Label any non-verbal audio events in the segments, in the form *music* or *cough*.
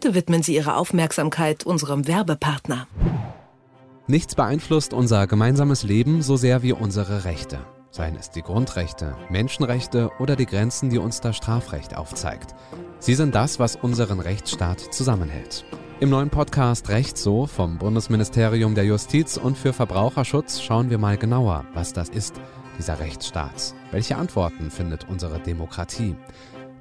Bitte widmen Sie Ihre Aufmerksamkeit unserem Werbepartner. Nichts beeinflusst unser gemeinsames Leben so sehr wie unsere Rechte. Seien es die Grundrechte, Menschenrechte oder die Grenzen, die uns das Strafrecht aufzeigt. Sie sind das, was unseren Rechtsstaat zusammenhält. Im neuen Podcast Recht so vom Bundesministerium der Justiz und für Verbraucherschutz schauen wir mal genauer, was das ist, dieser Rechtsstaat. Welche Antworten findet unsere Demokratie?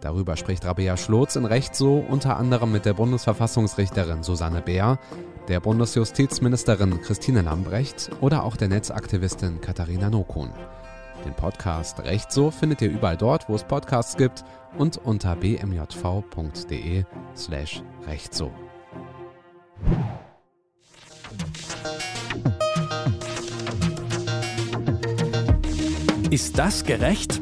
Darüber spricht Rabea Schlotz in Recht so unter anderem mit der Bundesverfassungsrichterin Susanne Beer, der Bundesjustizministerin Christine Lambrecht oder auch der Netzaktivistin Katharina Nokun. Den Podcast Recht so findet ihr überall dort, wo es Podcasts gibt und unter bmjv.de slash recht so. Ist das gerecht?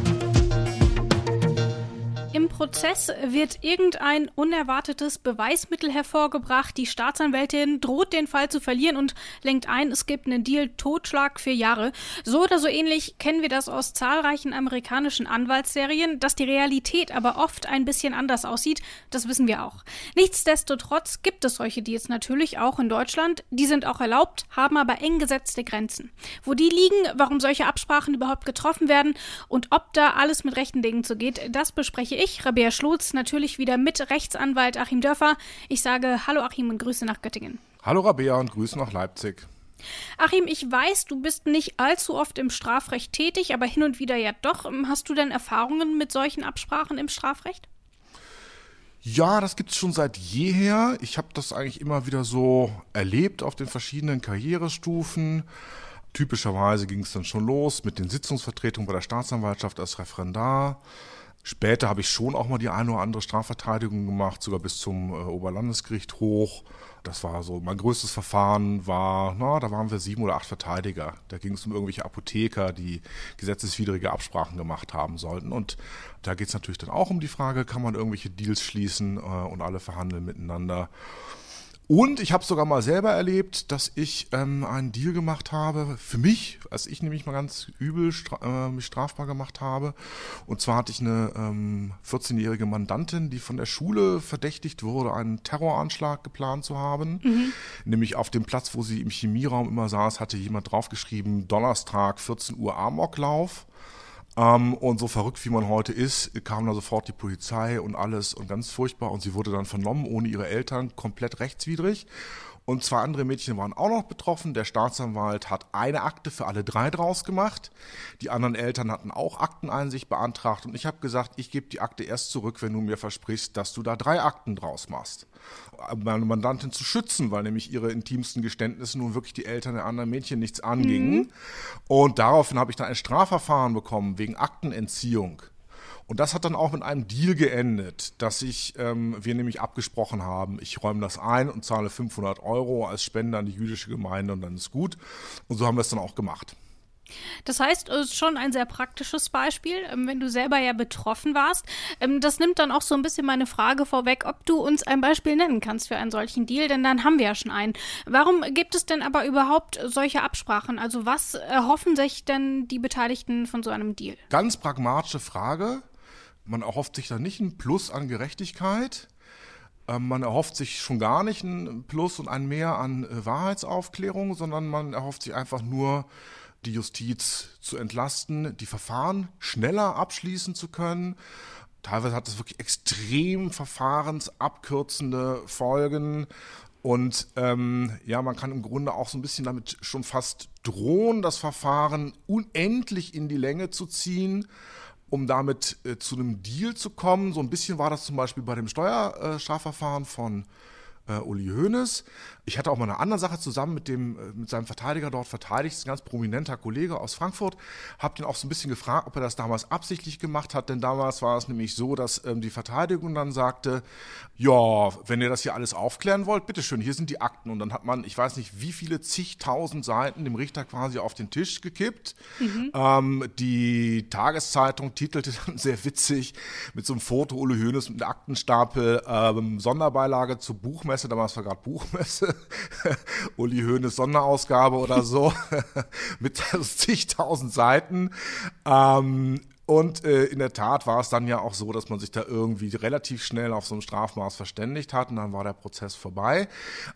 Prozess wird irgendein unerwartetes Beweismittel hervorgebracht. Die Staatsanwältin droht den Fall zu verlieren und lenkt ein, es gibt einen Deal Totschlag für Jahre. So oder so ähnlich kennen wir das aus zahlreichen amerikanischen Anwaltsserien. Dass die Realität aber oft ein bisschen anders aussieht, das wissen wir auch. Nichtsdestotrotz gibt es solche Deals natürlich auch in Deutschland. Die sind auch erlaubt, haben aber eng gesetzte Grenzen. Wo die liegen, warum solche Absprachen überhaupt getroffen werden und ob da alles mit rechten Dingen zugeht, das bespreche ich. Rabea Schlotz, natürlich wieder mit Rechtsanwalt Achim Dörfer. Ich sage Hallo Achim und Grüße nach Göttingen. Hallo Rabea und Grüße nach Leipzig. Achim, ich weiß, du bist nicht allzu oft im Strafrecht tätig, aber hin und wieder ja doch. Hast du denn Erfahrungen mit solchen Absprachen im Strafrecht? Ja, das gibt es schon seit jeher. Ich habe das eigentlich immer wieder so erlebt auf den verschiedenen Karrierestufen. Typischerweise ging es dann schon los mit den Sitzungsvertretungen bei der Staatsanwaltschaft als Referendar. Später habe ich schon auch mal die eine oder andere Strafverteidigung gemacht, sogar bis zum äh, Oberlandesgericht hoch. Das war so, mein größtes Verfahren war, na, da waren wir sieben oder acht Verteidiger. Da ging es um irgendwelche Apotheker, die gesetzeswidrige Absprachen gemacht haben sollten. Und da geht es natürlich dann auch um die Frage, kann man irgendwelche Deals schließen äh, und alle verhandeln miteinander. Und ich habe sogar mal selber erlebt, dass ich ähm, einen Deal gemacht habe für mich, als ich nämlich mal ganz übel stra äh, mich strafbar gemacht habe. Und zwar hatte ich eine ähm, 14-jährige Mandantin, die von der Schule verdächtigt wurde, einen Terroranschlag geplant zu haben. Mhm. Nämlich auf dem Platz, wo sie im Chemieraum immer saß, hatte jemand draufgeschrieben, Donnerstag 14 Uhr Amoklauf. Ähm, und so verrückt wie man heute ist, kam da sofort die Polizei und alles und ganz furchtbar. Und sie wurde dann vernommen ohne ihre Eltern, komplett rechtswidrig. Und zwei andere Mädchen waren auch noch betroffen. Der Staatsanwalt hat eine Akte für alle drei draus gemacht. Die anderen Eltern hatten auch Akteneinsicht beantragt. Und ich habe gesagt, ich gebe die Akte erst zurück, wenn du mir versprichst, dass du da drei Akten draus machst. Meine Mandantin zu schützen, weil nämlich ihre intimsten Geständnisse nun wirklich die Eltern der anderen Mädchen nichts angingen. Mhm. Und daraufhin habe ich dann ein Strafverfahren bekommen wegen Aktenentziehung. Und das hat dann auch mit einem Deal geendet, dass ich, ähm, wir nämlich abgesprochen haben, ich räume das ein und zahle 500 Euro als Spende an die jüdische Gemeinde und dann ist gut. Und so haben wir es dann auch gemacht. Das heißt, es ist schon ein sehr praktisches Beispiel, ähm, wenn du selber ja betroffen warst. Ähm, das nimmt dann auch so ein bisschen meine Frage vorweg, ob du uns ein Beispiel nennen kannst für einen solchen Deal, denn dann haben wir ja schon einen. Warum gibt es denn aber überhaupt solche Absprachen? Also was erhoffen sich denn die Beteiligten von so einem Deal? Ganz pragmatische Frage. Man erhofft sich da nicht ein Plus an Gerechtigkeit. Ähm, man erhofft sich schon gar nicht ein Plus und ein Mehr an äh, Wahrheitsaufklärung, sondern man erhofft sich einfach nur, die Justiz zu entlasten, die Verfahren schneller abschließen zu können. Teilweise hat es wirklich extrem verfahrensabkürzende Folgen. Und ähm, ja, man kann im Grunde auch so ein bisschen damit schon fast drohen, das Verfahren unendlich in die Länge zu ziehen um damit äh, zu einem Deal zu kommen. So ein bisschen war das zum Beispiel bei dem Steuerstrafverfahren von äh, Uli Hoeneß. Ich hatte auch mal eine andere Sache zusammen mit dem äh, mit seinem Verteidiger dort verteidigt, ein ganz prominenter Kollege aus Frankfurt. Hab den auch so ein bisschen gefragt, ob er das damals absichtlich gemacht hat, denn damals war es nämlich so, dass ähm, die Verteidigung dann sagte, ja, wenn ihr das hier alles aufklären wollt, bitteschön, hier sind die Akten. Und dann hat man, ich weiß nicht, wie viele zigtausend Seiten dem Richter quasi auf den Tisch gekippt. Mhm. Ähm, die Tageszeitung titelte *laughs* dann sehr witzig mit so einem Foto Uli Hoeneß mit einem Aktenstapel, ähm, Sonderbeilage zur Buchmesse, damals war gerade Buchmesse *laughs* Uli Hoeneß Sonderausgabe oder so *laughs* mit zigtausend Seiten. Ähm, Und äh, in der Tat war es dann ja auch so, dass man sich da irgendwie relativ schnell auf so ein Strafmaß verständigt hat und dann war der Prozess vorbei.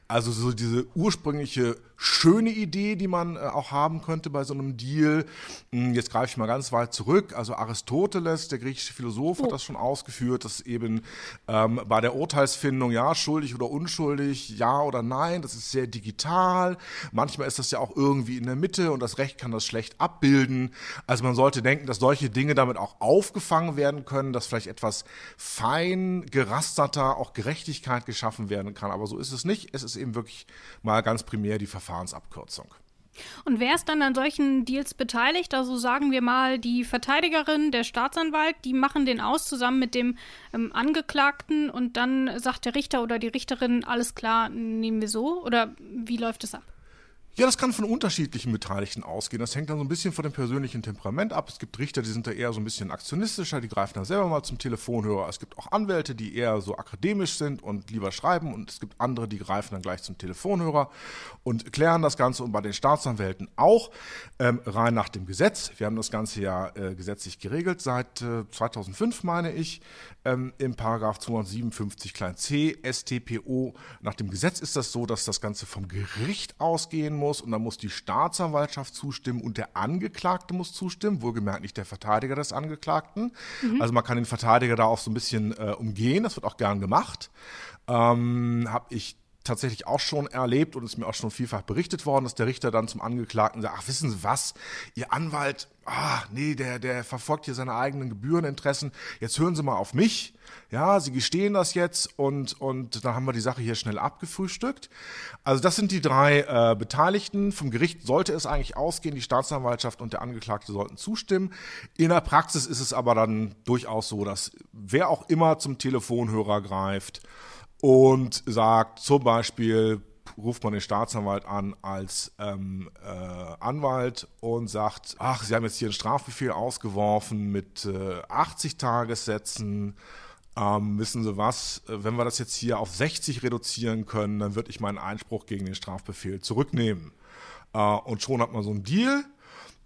Also so diese ursprüngliche schöne Idee, die man äh, auch haben könnte bei so einem Deal. Hm, jetzt greife ich mal ganz weit zurück. Also Aristoteles, der griechische Philosoph, hat das schon ausgeführt, dass eben ähm, bei der Urteilsfindung, ja, schuldig oder unschuldig, ja oder nein, das ist sehr digital. Manchmal ist das ja auch irgendwie in der Mitte und das Recht kann das schlecht abbilden. Also man sollte denken, dass solche Dinge damit auch aufgefangen werden können, dass vielleicht etwas fein gerasterter auch Gerechtigkeit geschaffen werden kann. Aber so ist es nicht. Es ist eben wirklich mal ganz primär die Verfassung. Verfahrensabkürzung. Und wer ist dann an solchen Deals beteiligt? Also sagen wir mal, die Verteidigerin, der Staatsanwalt, die machen den aus zusammen mit dem ähm, Angeklagten und dann sagt der Richter oder die Richterin, alles klar, nehmen wir so? Oder wie läuft es ab? Ja, das kann von unterschiedlichen Beteiligten ausgehen. Das hängt dann so ein bisschen von dem persönlichen Temperament ab. Es gibt Richter, die sind da eher so ein bisschen aktionistischer, die greifen dann selber mal zum Telefonhörer. Es gibt auch Anwälte, die eher so akademisch sind und lieber schreiben. Und es gibt andere, die greifen dann gleich zum Telefonhörer und klären das Ganze. Und bei den Staatsanwälten auch ähm, rein nach dem Gesetz. Wir haben das Ganze ja äh, gesetzlich geregelt seit äh, 2005, meine ich, ähm, im Paragraph 257 klein c StPO. Nach dem Gesetz ist das so, dass das Ganze vom Gericht ausgehen muss muss und dann muss die Staatsanwaltschaft zustimmen und der Angeklagte muss zustimmen, wohlgemerkt nicht der Verteidiger des Angeklagten. Mhm. Also man kann den Verteidiger da auch so ein bisschen äh, umgehen, das wird auch gern gemacht. Ähm, Habe ich tatsächlich auch schon erlebt und ist mir auch schon vielfach berichtet worden, dass der Richter dann zum Angeklagten sagt, ach wissen Sie was, Ihr Anwalt, ah nee, der, der verfolgt hier seine eigenen Gebühreninteressen, jetzt hören Sie mal auf mich, ja, Sie gestehen das jetzt und, und dann haben wir die Sache hier schnell abgefrühstückt. Also das sind die drei äh, Beteiligten. Vom Gericht sollte es eigentlich ausgehen, die Staatsanwaltschaft und der Angeklagte sollten zustimmen. In der Praxis ist es aber dann durchaus so, dass wer auch immer zum Telefonhörer greift, und sagt zum Beispiel, ruft man den Staatsanwalt an als ähm, äh, Anwalt und sagt, ach, Sie haben jetzt hier einen Strafbefehl ausgeworfen mit äh, 80 Tagessätzen. Ähm, wissen Sie was, wenn wir das jetzt hier auf 60 reduzieren können, dann würde ich meinen Einspruch gegen den Strafbefehl zurücknehmen. Äh, und schon hat man so einen Deal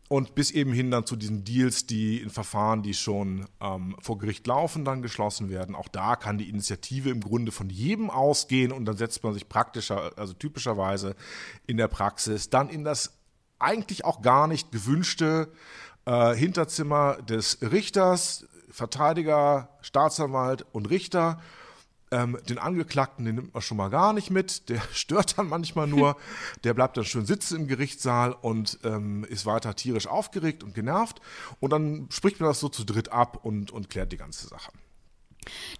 und bis eben hin dann zu diesen Deals, die in Verfahren, die schon ähm, vor Gericht laufen, dann geschlossen werden. Auch da kann die Initiative im Grunde von jedem ausgehen und dann setzt man sich praktischer, also typischerweise in der Praxis dann in das eigentlich auch gar nicht gewünschte äh, Hinterzimmer des Richters, Verteidiger, Staatsanwalt und Richter ähm, den Angeklagten, den nimmt man schon mal gar nicht mit, der *laughs* stört dann manchmal nur, *laughs* der bleibt dann schön sitzen im Gerichtssaal und ähm, ist weiter tierisch aufgeregt und genervt. Und dann spricht man das so zu dritt ab und, und klärt die ganze Sache.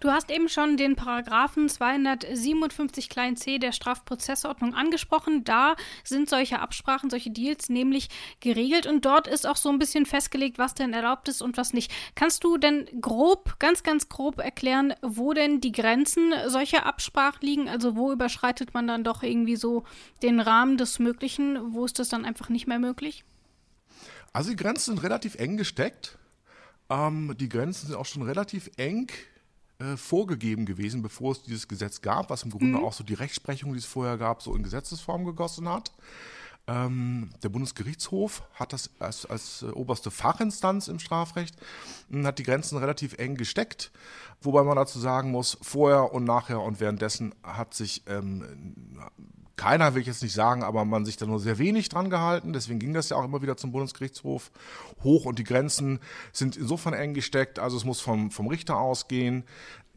Du hast eben schon den Paragraphen 257 klein c der Strafprozessordnung angesprochen. Da sind solche Absprachen, solche Deals nämlich geregelt und dort ist auch so ein bisschen festgelegt, was denn erlaubt ist und was nicht. Kannst du denn grob, ganz, ganz grob erklären, wo denn die Grenzen solcher Absprachen liegen? Also wo überschreitet man dann doch irgendwie so den Rahmen des Möglichen? Wo ist das dann einfach nicht mehr möglich? Also die Grenzen sind relativ eng gesteckt. Ähm, die Grenzen sind auch schon relativ eng äh, vorgegeben gewesen, bevor es dieses Gesetz gab, was im Grunde mhm. auch so die Rechtsprechung, die es vorher gab, so in Gesetzesform gegossen hat. Ähm, der Bundesgerichtshof hat das als, als äh, oberste Fachinstanz im Strafrecht, äh, hat die Grenzen relativ eng gesteckt, wobei man dazu sagen muss, vorher und nachher und währenddessen hat sich ähm, keiner will ich jetzt nicht sagen, aber man sich da nur sehr wenig dran gehalten. Deswegen ging das ja auch immer wieder zum Bundesgerichtshof hoch und die Grenzen sind insofern eng gesteckt. Also es muss vom, vom Richter ausgehen.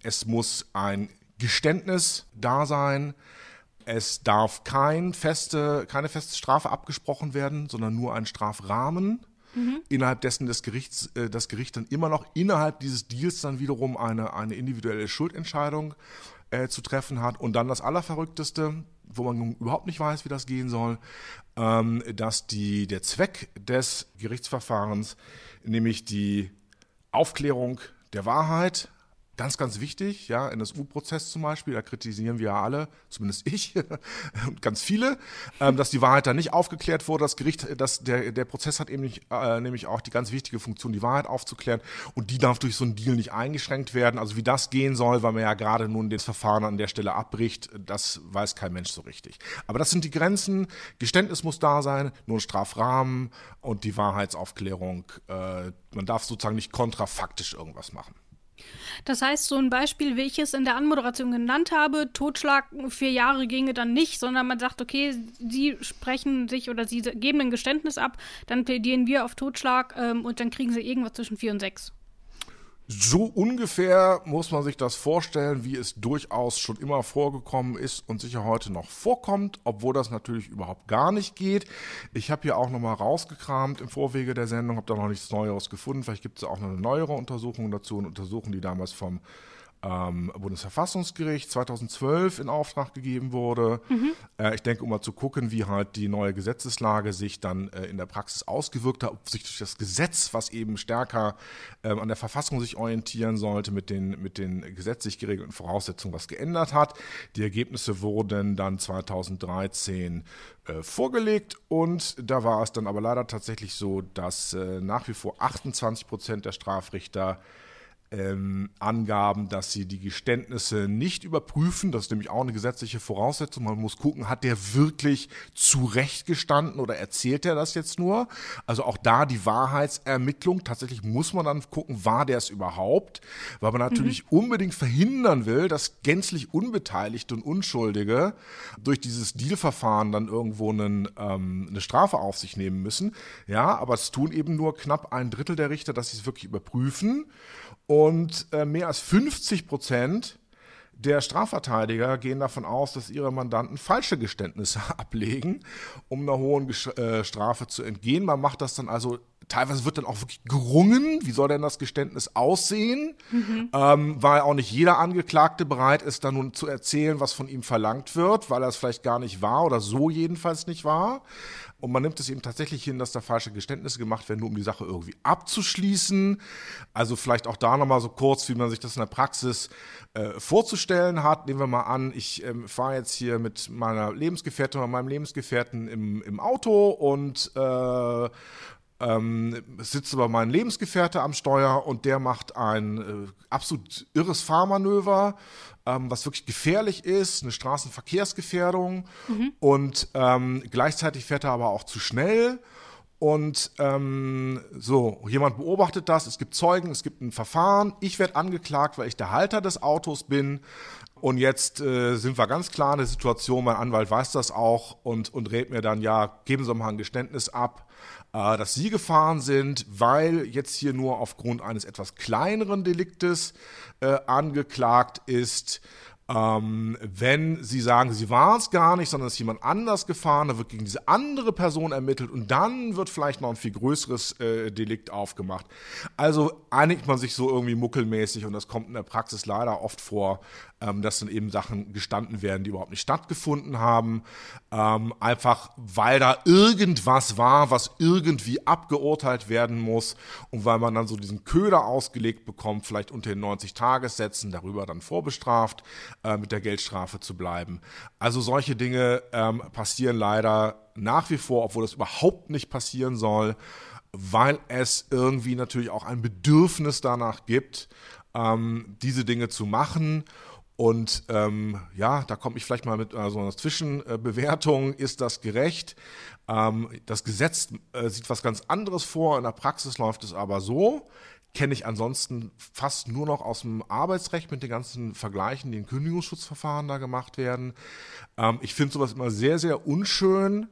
Es muss ein Geständnis da sein. Es darf kein feste, keine feste Strafe abgesprochen werden, sondern nur ein Strafrahmen. Mhm. Innerhalb dessen des Gerichts, äh, das Gericht dann immer noch innerhalb dieses Deals dann wiederum eine, eine individuelle Schuldentscheidung äh, zu treffen hat. Und dann das Allerverrückteste, wo man überhaupt nicht weiß, wie das gehen soll, ähm, dass die, der Zweck des Gerichtsverfahrens, nämlich die Aufklärung der Wahrheit, Ganz, ganz wichtig, ja, NSU-Prozess zum Beispiel, da kritisieren wir ja alle, zumindest *laughs* ich und ganz viele, ähm, dass die Wahrheit da nicht aufgeklärt wurde. Das Gericht, dass der, der Prozess hat eben nicht, äh, nämlich auch die ganz wichtige Funktion, die Wahrheit aufzuklären und die darf durch so einen Deal nicht eingeschränkt werden. Also wie das gehen soll, weil man ja gerade nun das Verfahren an der Stelle abbricht, das weiß kein Mensch so richtig. Aber das sind die Grenzen, Geständnis muss da sein, nur ein Strafrahmen und die Wahrheitsaufklärung. Äh, man darf sozusagen nicht kontrafaktisch irgendwas machen. Das heißt, so ein Beispiel, wie ich es in der Anmoderation genannt habe, Totschlag vier Jahre ginge dann nicht, sondern man sagt, okay, Sie sprechen sich oder Sie geben ein Geständnis ab, dann plädieren wir auf Totschlag ähm, und dann kriegen Sie irgendwas zwischen vier und sechs. So ungefähr muss man sich das vorstellen, wie es durchaus schon immer vorgekommen ist und sicher heute noch vorkommt, obwohl das natürlich überhaupt gar nicht geht. Ich habe hier auch nochmal rausgekramt im Vorwege der Sendung, habe da noch nichts Neues gefunden. Vielleicht gibt es auch noch eine neuere Untersuchung dazu, eine Untersuchung, die damals vom ähm, Bundesverfassungsgericht 2012 in Auftrag gegeben wurde. Mhm. Äh, ich denke, um mal zu gucken, wie halt die neue Gesetzeslage sich dann äh, in der Praxis ausgewirkt hat, ob sich durch das Gesetz, was eben stärker ähm, an der Verfassung sich orientieren sollte, mit den, mit den gesetzlich geregelten Voraussetzungen was geändert hat. Die Ergebnisse wurden dann 2013 äh, vorgelegt und da war es dann aber leider tatsächlich so, dass äh, nach wie vor 28 Prozent der Strafrichter ähm, Angaben, dass sie die Geständnisse nicht überprüfen. Das ist nämlich auch eine gesetzliche Voraussetzung. Man muss gucken, hat der wirklich zurecht gestanden oder erzählt er das jetzt nur? Also auch da die Wahrheitsermittlung. Tatsächlich muss man dann gucken, war der es überhaupt? Weil man natürlich mhm. unbedingt verhindern will, dass gänzlich Unbeteiligte und Unschuldige durch dieses Dealverfahren dann irgendwo einen, ähm, eine Strafe auf sich nehmen müssen. Ja, aber es tun eben nur knapp ein Drittel der Richter, dass sie es wirklich überprüfen. Und äh, mehr als 50 Prozent der Strafverteidiger gehen davon aus, dass ihre Mandanten falsche Geständnisse *laughs* ablegen, um einer hohen äh, Strafe zu entgehen. Man macht das dann also teilweise wird dann auch wirklich gerungen, wie soll denn das Geständnis aussehen, mhm. ähm, weil auch nicht jeder Angeklagte bereit ist, dann nun zu erzählen, was von ihm verlangt wird, weil er es vielleicht gar nicht war oder so jedenfalls nicht war. Und man nimmt es eben tatsächlich hin, dass da falsche Geständnisse gemacht werden, nur um die Sache irgendwie abzuschließen. Also vielleicht auch da nochmal so kurz, wie man sich das in der Praxis äh, vorzustellen hat. Nehmen wir mal an, ich ähm, fahre jetzt hier mit meiner Lebensgefährtin oder meinem Lebensgefährten im, im Auto und äh, ähm, sitzt aber mein Lebensgefährte am Steuer und der macht ein äh, absolut irres Fahrmanöver, ähm, was wirklich gefährlich ist, eine Straßenverkehrsgefährdung mhm. und ähm, gleichzeitig fährt er aber auch zu schnell. Und ähm, so, jemand beobachtet das, es gibt Zeugen, es gibt ein Verfahren, ich werde angeklagt, weil ich der Halter des Autos bin. Und jetzt äh, sind wir ganz klar in der Situation, mein Anwalt weiß das auch und, und rät mir dann, ja, geben Sie mal ein Geständnis ab äh, dass sie gefahren sind, weil jetzt hier nur aufgrund eines etwas kleineren Deliktes äh, angeklagt ist. Ähm, wenn Sie sagen, Sie waren es gar nicht, sondern es ist jemand anders gefahren, dann wird gegen diese andere Person ermittelt und dann wird vielleicht noch ein viel größeres äh, Delikt aufgemacht. Also einigt man sich so irgendwie muckelmäßig und das kommt in der Praxis leider oft vor, ähm, dass dann eben Sachen gestanden werden, die überhaupt nicht stattgefunden haben. Ähm, einfach weil da irgendwas war, was irgendwie abgeurteilt werden muss und weil man dann so diesen Köder ausgelegt bekommt, vielleicht unter den 90 Tagessätzen, darüber dann vorbestraft, äh, mit der Geldstrafe zu bleiben. Also solche Dinge ähm, passieren leider nach wie vor, obwohl das überhaupt nicht passieren soll, weil es irgendwie natürlich auch ein Bedürfnis danach gibt, ähm, diese Dinge zu machen. Und ähm, ja, da komme ich vielleicht mal mit also einer Zwischenbewertung. Ist das gerecht? Ähm, das Gesetz äh, sieht was ganz anderes vor. In der Praxis läuft es aber so. Kenne ich ansonsten fast nur noch aus dem Arbeitsrecht mit den ganzen Vergleichen, die in Kündigungsschutzverfahren da gemacht werden. Ähm, ich finde sowas immer sehr, sehr unschön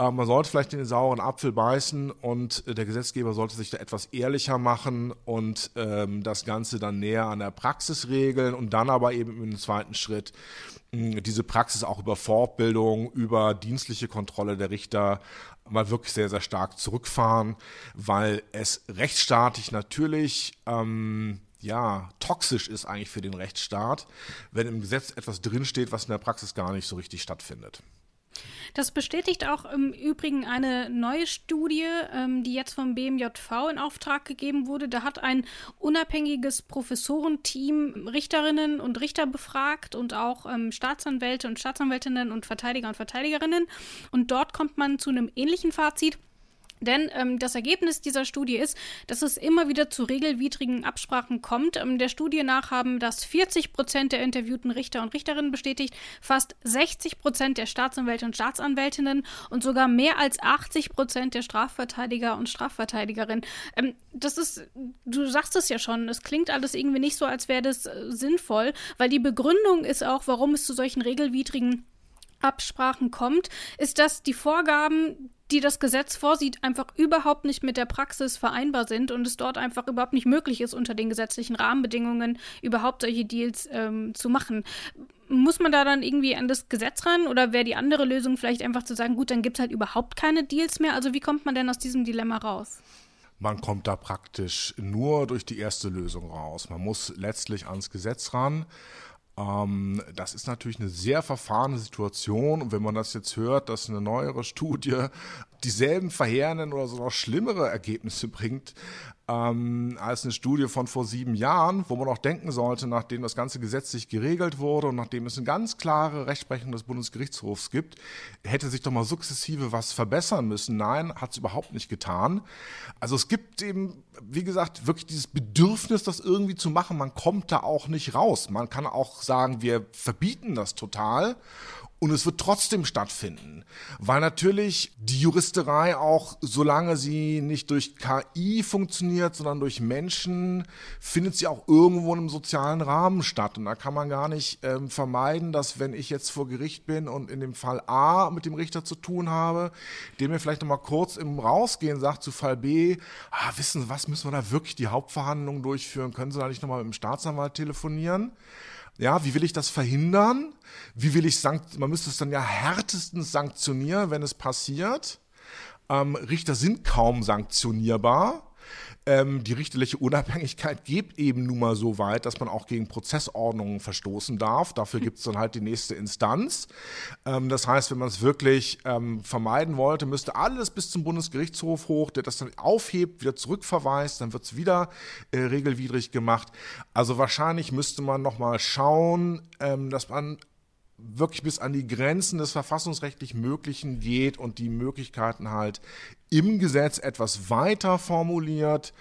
äh, man sollte vielleicht den sauren Apfel beißen und äh, der Gesetzgeber sollte sich da etwas ehrlicher machen und ähm, das Ganze dann näher an der Praxis regeln und dann aber eben im zweiten Schritt mh, diese Praxis auch über Fortbildung, über dienstliche Kontrolle der Richter mal wirklich sehr, sehr stark zurückfahren, weil es rechtsstaatlich natürlich ähm, ja, toxisch ist eigentlich für den Rechtsstaat, wenn im Gesetz etwas drinsteht, was in der Praxis gar nicht so richtig stattfindet. Das bestätigt auch im Übrigen eine neue Studie, ähm, die jetzt vom BMJV in Auftrag gegeben wurde. Da hat ein unabhängiges Professorenteam Richterinnen und Richter befragt und auch ähm, Staatsanwälte und Staatsanwältinnen und Verteidiger und Verteidigerinnen. Und dort kommt man zu einem ähnlichen Fazit. Denn ähm, das Ergebnis dieser Studie ist, dass es immer wieder zu regelwidrigen Absprachen kommt. Ähm, der Studie nach haben das 40 Prozent der interviewten Richter und Richterinnen bestätigt, fast 60 Prozent der Staatsanwälte und Staatsanwältinnen und sogar mehr als 80 Prozent der Strafverteidiger und Strafverteidigerinnen. Ähm, das ist, du sagst es ja schon, es klingt alles irgendwie nicht so, als wäre das äh, sinnvoll, weil die Begründung ist auch, warum es zu solchen regelwidrigen Absprachen kommt, ist, dass die Vorgaben, die das Gesetz vorsieht, einfach überhaupt nicht mit der Praxis vereinbar sind und es dort einfach überhaupt nicht möglich ist, unter den gesetzlichen Rahmenbedingungen überhaupt solche Deals ähm, zu machen. Muss man da dann irgendwie an das Gesetz ran oder wäre die andere Lösung vielleicht einfach zu sagen, gut, dann gibt es halt überhaupt keine Deals mehr? Also wie kommt man denn aus diesem Dilemma raus? Man kommt da praktisch nur durch die erste Lösung raus. Man muss letztlich ans Gesetz ran. Ähm, das ist natürlich eine sehr verfahrene Situation. Und wenn man das jetzt hört, dass eine neuere Studie dieselben verheerenden oder sogar schlimmere Ergebnisse bringt, ähm, als eine Studie von vor sieben Jahren, wo man auch denken sollte, nachdem das ganze gesetzlich geregelt wurde und nachdem es eine ganz klare Rechtsprechung des Bundesgerichtshofs gibt, hätte sich doch mal sukzessive was verbessern müssen. Nein, hat es überhaupt nicht getan. Also es gibt eben, wie gesagt, wirklich dieses Bedürfnis, das irgendwie zu machen. Man kommt da auch nicht raus. Man kann auch sagen, wir verbieten das total und es wird trotzdem stattfinden, weil natürlich die Juristerei auch, solange sie nicht durch KI funktioniert, sondern durch Menschen, findet sie auch irgendwo in einem sozialen Rahmen statt. Und da kann man gar nicht ähm, vermeiden, dass wenn ich jetzt vor Gericht bin und in dem Fall A mit dem Richter zu tun habe, der mir vielleicht nochmal kurz im Rausgehen sagt zu Fall B, ah, wissen Sie was, müssen wir da wirklich die Hauptverhandlungen durchführen? Können Sie da nicht nochmal mit dem Staatsanwalt telefonieren? Ja, wie will ich das verhindern? Wie will ich sankt man müsste es dann ja härtestens sanktionieren, wenn es passiert. Ähm, Richter sind kaum sanktionierbar. Ähm, die richterliche Unabhängigkeit geht eben nun mal so weit, dass man auch gegen Prozessordnungen verstoßen darf. Dafür gibt es dann halt die nächste Instanz. Ähm, das heißt, wenn man es wirklich ähm, vermeiden wollte, müsste alles bis zum Bundesgerichtshof hoch, der das dann aufhebt, wieder zurückverweist, dann wird es wieder äh, regelwidrig gemacht. Also wahrscheinlich müsste man nochmal schauen, ähm, dass man wirklich bis an die Grenzen des verfassungsrechtlich Möglichen geht und die Möglichkeiten halt im Gesetz etwas weiter formuliert.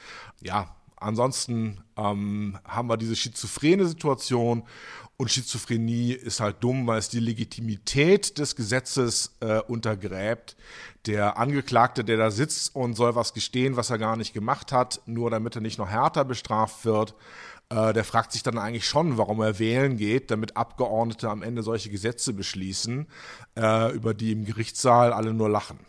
Ja, ansonsten ähm, haben wir diese schizophrene Situation und Schizophrenie ist halt dumm, weil es die Legitimität des Gesetzes äh, untergräbt. Der Angeklagte, der da sitzt und soll was gestehen, was er gar nicht gemacht hat, nur damit er nicht noch härter bestraft wird, äh, der fragt sich dann eigentlich schon, warum er wählen geht, damit Abgeordnete am Ende solche Gesetze beschließen, äh, über die im Gerichtssaal alle nur lachen.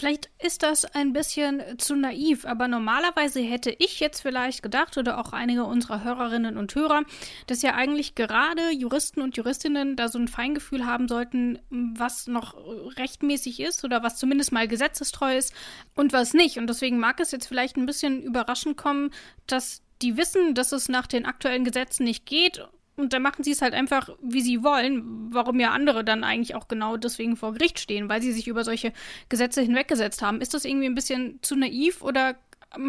Vielleicht ist das ein bisschen zu naiv, aber normalerweise hätte ich jetzt vielleicht gedacht oder auch einige unserer Hörerinnen und Hörer, dass ja eigentlich gerade Juristen und Juristinnen da so ein Feingefühl haben sollten, was noch rechtmäßig ist oder was zumindest mal gesetzestreu ist und was nicht. Und deswegen mag es jetzt vielleicht ein bisschen überraschend kommen, dass die wissen, dass es nach den aktuellen Gesetzen nicht geht und dann machen sie es halt einfach, wie sie wollen, warum ja andere dann eigentlich auch genau deswegen vor Gericht stehen, weil sie sich über solche Gesetze hinweggesetzt haben. Ist das irgendwie ein bisschen zu naiv oder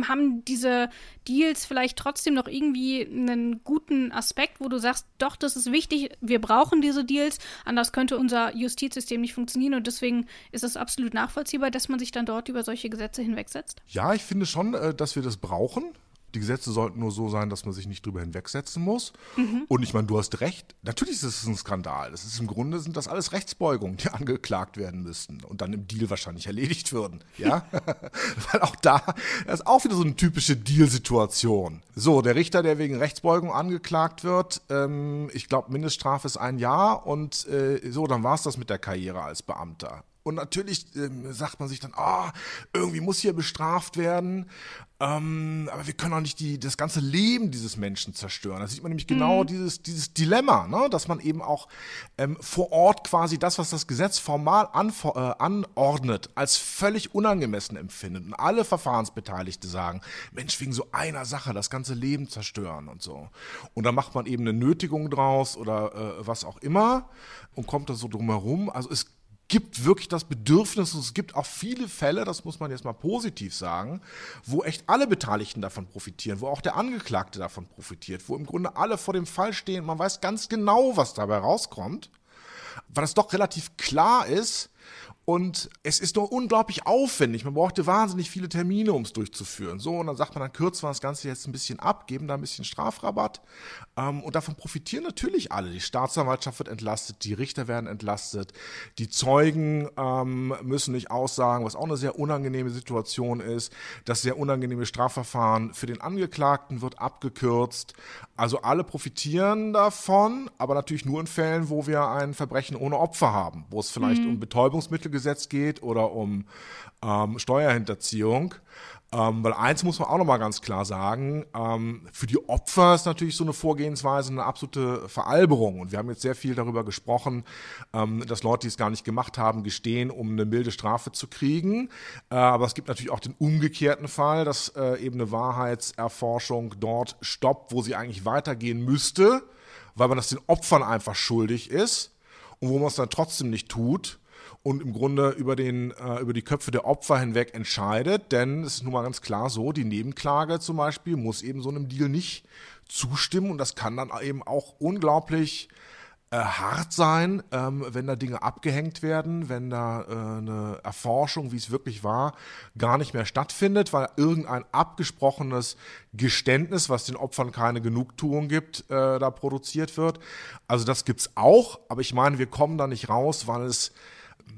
haben diese Deals vielleicht trotzdem noch irgendwie einen guten Aspekt, wo du sagst, doch, das ist wichtig, wir brauchen diese Deals, anders könnte unser Justizsystem nicht funktionieren und deswegen ist es absolut nachvollziehbar, dass man sich dann dort über solche Gesetze hinwegsetzt? Ja, ich finde schon, äh, dass wir das brauchen. Die Gesetze sollten nur so sein, dass man sich nicht drüber hinwegsetzen muss. Mhm. Und ich meine, du hast recht. Natürlich ist es ein Skandal. Das ist im Grunde sind das alles Rechtsbeugungen, die *laughs* angeklagt werden müssten und dann im Deal wahrscheinlich erledigt würden. Ja, *laughs* weil auch da das ist auch wieder so eine typische Deal-Situation. So, der Richter, der wegen Rechtsbeugung angeklagt wird, ähm, ich glaube, Mindeststrafe ist ein Jahr und äh, so, dann war es das mit der Karriere als Beamter. Und natürlich ähm, sagt man sich dann, ah, oh, irgendwie muss hier bestraft werden. Ähm, aber wir können auch nicht die, das ganze Leben dieses Menschen zerstören. Da sieht man nämlich genau mhm. dieses, dieses Dilemma, ne? dass man eben auch ähm, vor Ort quasi das, was das Gesetz formal äh, anordnet, als völlig unangemessen empfindet. Und alle Verfahrensbeteiligte sagen, Mensch, wegen so einer Sache das ganze Leben zerstören und so. Und dann macht man eben eine Nötigung draus oder äh, was auch immer und kommt da so drumherum. Also es gibt wirklich das Bedürfnis und es gibt auch viele Fälle, das muss man jetzt mal positiv sagen, wo echt alle Beteiligten davon profitieren, wo auch der Angeklagte davon profitiert, wo im Grunde alle vor dem Fall stehen, man weiß ganz genau, was dabei rauskommt, weil es doch relativ klar ist, und es ist nur unglaublich aufwendig. Man brauchte wahnsinnig viele Termine, um es durchzuführen. So, und dann sagt man, dann kürzen wir das Ganze jetzt ein bisschen ab, geben da ein bisschen Strafrabatt. Ähm, und davon profitieren natürlich alle. Die Staatsanwaltschaft wird entlastet, die Richter werden entlastet, die Zeugen ähm, müssen nicht aussagen, was auch eine sehr unangenehme Situation ist. Das sehr unangenehme Strafverfahren für den Angeklagten wird abgekürzt. Also alle profitieren davon, aber natürlich nur in Fällen, wo wir ein Verbrechen ohne Opfer haben, wo es vielleicht mhm. um Betäubungsmittel Gesetz geht oder um ähm, Steuerhinterziehung. Ähm, weil eins muss man auch nochmal ganz klar sagen, ähm, für die Opfer ist natürlich so eine Vorgehensweise eine absolute Veralberung. Und wir haben jetzt sehr viel darüber gesprochen, ähm, dass Leute, die es gar nicht gemacht haben, gestehen, um eine milde Strafe zu kriegen. Äh, aber es gibt natürlich auch den umgekehrten Fall, dass äh, eben eine Wahrheitserforschung dort stoppt, wo sie eigentlich weitergehen müsste, weil man das den Opfern einfach schuldig ist und wo man es dann trotzdem nicht tut und im Grunde über, den, äh, über die Köpfe der Opfer hinweg entscheidet. Denn es ist nun mal ganz klar so, die Nebenklage zum Beispiel muss eben so einem Deal nicht zustimmen und das kann dann eben auch unglaublich äh, hart sein, ähm, wenn da Dinge abgehängt werden, wenn da äh, eine Erforschung, wie es wirklich war, gar nicht mehr stattfindet, weil irgendein abgesprochenes Geständnis, was den Opfern keine Genugtuung gibt, äh, da produziert wird. Also das gibt's auch, aber ich meine, wir kommen da nicht raus, weil es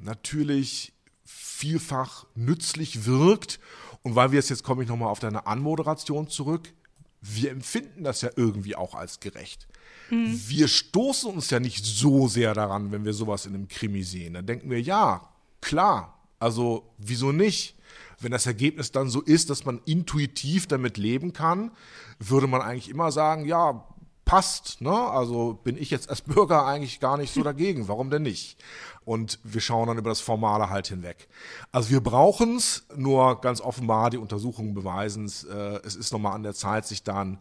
natürlich vielfach nützlich wirkt. Und weil wir es jetzt, komme ich nochmal auf deine Anmoderation zurück, wir empfinden das ja irgendwie auch als gerecht. Mhm. Wir stoßen uns ja nicht so sehr daran, wenn wir sowas in einem Krimi sehen. Dann denken wir, ja, klar, also wieso nicht? Wenn das Ergebnis dann so ist, dass man intuitiv damit leben kann, würde man eigentlich immer sagen, ja, passt. Ne? Also bin ich jetzt als Bürger eigentlich gar nicht so *laughs* dagegen. Warum denn nicht? Und wir schauen dann über das Formale halt hinweg. Also wir brauchen es, nur ganz offenbar, die Untersuchungen beweisen es. Äh, es ist nochmal an der Zeit, sich dann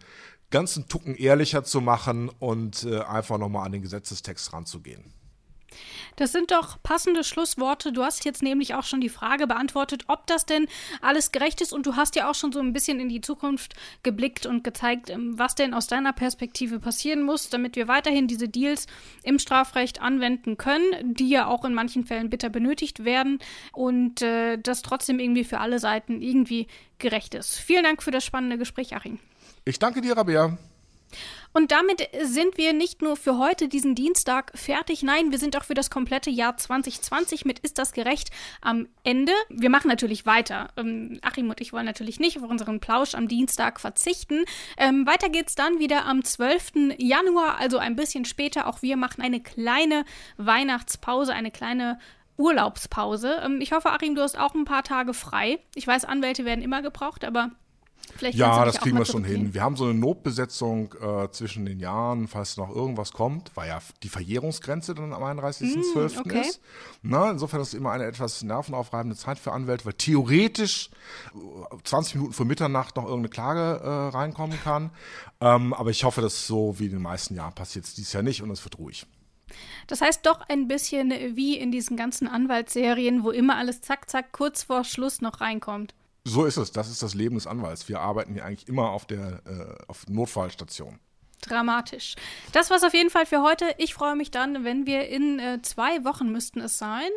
ganzen Tucken ehrlicher zu machen und äh, einfach nochmal an den Gesetzestext ranzugehen. Das sind doch passende Schlussworte. Du hast jetzt nämlich auch schon die Frage beantwortet, ob das denn alles gerecht ist. Und du hast ja auch schon so ein bisschen in die Zukunft geblickt und gezeigt, ähm, was denn aus deiner Perspektive passieren muss, damit wir weiterhin diese Deals im Strafrecht anwenden können, die ja auch in manchen Fällen bitter benötigt werden und äh, das trotzdem irgendwie für alle Seiten irgendwie gerecht ist. Vielen Dank für das spannende Gespräch, Achim. Ich danke dir, Rabea. Und damit sind wir nicht nur für heute, diesen Dienstag, fertig. Nein, wir sind auch für das komplette Jahr 2020 mit Ist das gerecht am Ende. Wir machen natürlich weiter. Ähm, Achim und ich wollen natürlich nicht auf unseren Plausch am Dienstag verzichten. Ähm, weiter geht's dann wieder am 12. Januar, also ein bisschen später. Auch wir machen eine kleine Weihnachtspause, eine kleine Urlaubspause. Ähm, ich hoffe, Achim, du hast auch ein paar Tage frei. Ich weiß, Anwälte werden immer gebraucht, aber Vielleicht ja, das kriegen wir schon hin. Wir haben so eine Notbesetzung äh, zwischen den Jahren, falls noch irgendwas kommt, weil ja die Verjährungsgrenze dann am 31.12. Mm, okay. ist. Na, insofern ist es immer eine etwas nervenaufreibende Zeit für Anwälte, weil theoretisch 20 äh, Minuten vor Mitternacht noch irgendeine Klage äh, reinkommen kann. Ähm, aber ich hoffe, dass so wie in den meisten Jahren passiert es dieses Jahr nicht und es wird ruhig. Das heißt doch ein bisschen wie in diesen ganzen Anwaltsserien, wo immer alles zack, zack, kurz vor Schluss noch reinkommt. So ist es. Das ist das Leben des Anwalts. Wir arbeiten hier eigentlich immer auf der äh, auf Notfallstation. Dramatisch. Das war's auf jeden Fall für heute. Ich freue mich dann, wenn wir in äh, zwei Wochen müssten es sein.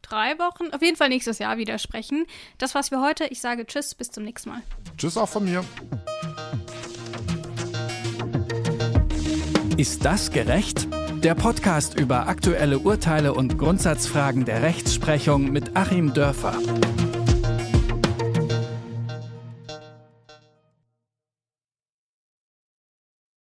Drei Wochen, auf jeden Fall nächstes Jahr wieder sprechen. Das war's für heute. Ich sage Tschüss, bis zum nächsten Mal. Tschüss auch von mir. Ist das gerecht? Der Podcast über aktuelle Urteile und Grundsatzfragen der Rechtsprechung mit Achim Dörfer.